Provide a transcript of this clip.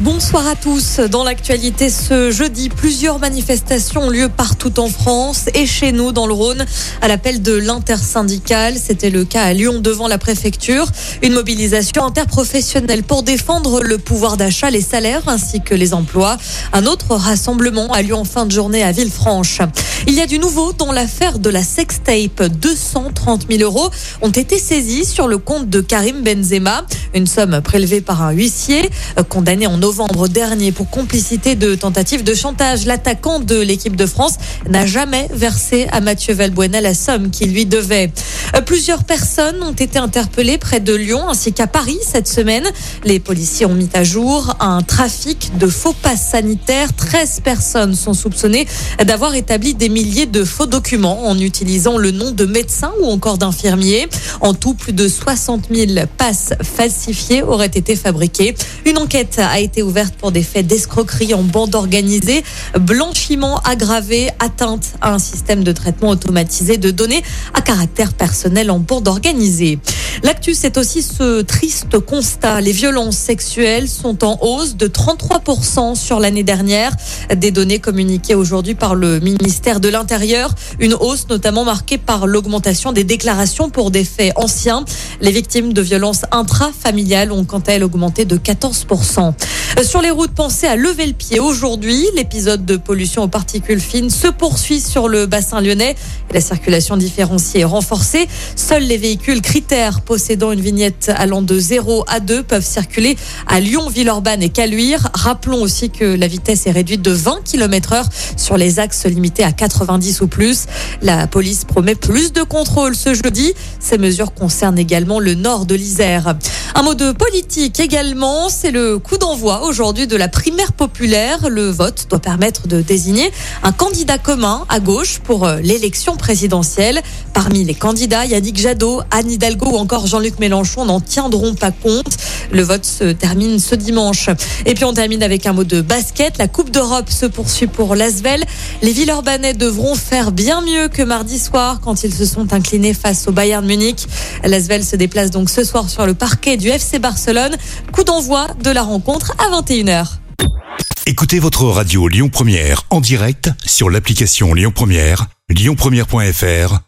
Bonsoir à tous. Dans l'actualité ce jeudi, plusieurs manifestations ont lieu partout en France et chez nous dans le Rhône à l'appel de l'intersyndicale. C'était le cas à Lyon devant la préfecture. Une mobilisation interprofessionnelle pour défendre le pouvoir d'achat, les salaires ainsi que les emplois. Un autre rassemblement a lieu en fin de journée à Villefranche. Il y a du nouveau dans l'affaire de la sextape. 230 000 euros ont été saisis sur le compte de Karim Benzema. Une somme prélevée par un huissier condamné en novembre dernier pour complicité de tentative de chantage. L'attaquant de l'équipe de France n'a jamais versé à Mathieu Valbuena la somme qu'il lui devait. Euh, plusieurs personnes ont été interpellées près de Lyon ainsi qu'à Paris cette semaine. Les policiers ont mis à jour un trafic de faux passes sanitaires. 13 personnes sont soupçonnées d'avoir établi des milliers de faux documents en utilisant le nom de médecins ou encore d'infirmiers. En tout, plus de 60 000 passes falsifiées auraient été fabriquées. Une enquête a été ouverte pour des faits d'escroquerie en bande organisée, blanchiment aggravé, atteinte à un système de traitement automatisé de données à caractère personnel en bande organisée. L'actu, c'est aussi ce triste constat. Les violences sexuelles sont en hausse de 33% sur l'année dernière. Des données communiquées aujourd'hui par le ministère de l'Intérieur. Une hausse notamment marquée par l'augmentation des déclarations pour des faits anciens. Les victimes de violences intrafamiliales ont quant à elles augmenté de 14%. Sur les routes, pensez à lever le pied aujourd'hui. L'épisode de pollution aux particules fines se poursuit sur le bassin lyonnais et la circulation différenciée est renforcée. Seuls les véhicules critères possédant une vignette allant de 0 à 2 peuvent circuler à Lyon, Villeurbanne et Caluire. Rappelons aussi que la vitesse est réduite de 20 km heure sur les axes limités à 90 ou plus. La police promet plus de contrôles ce jeudi. Ces mesures concernent également le nord de l'Isère. Un mot de politique également, c'est le coup d'envoi aujourd'hui de la primaire populaire. Le vote doit permettre de désigner un candidat commun à gauche pour euh, l'élection présidentielle. Parmi les candidats, Yannick Jadot, Anne Hidalgo ou encore Jean-Luc Mélenchon n'en tiendront pas compte. Le vote se termine ce dimanche. Et puis on termine avec un mot de basket. La Coupe d'Europe se poursuit pour l'Asvel. Les Villeurbanais devront faire bien mieux que mardi soir quand ils se sont inclinés face au Bayern Munich. L'Asvel se déplace donc ce soir sur le parquet du FC Barcelone. Coup d'envoi de la rencontre à 21h. Écoutez votre radio Lyon Première en direct sur l'application Lyon Première, lyonpremière.fr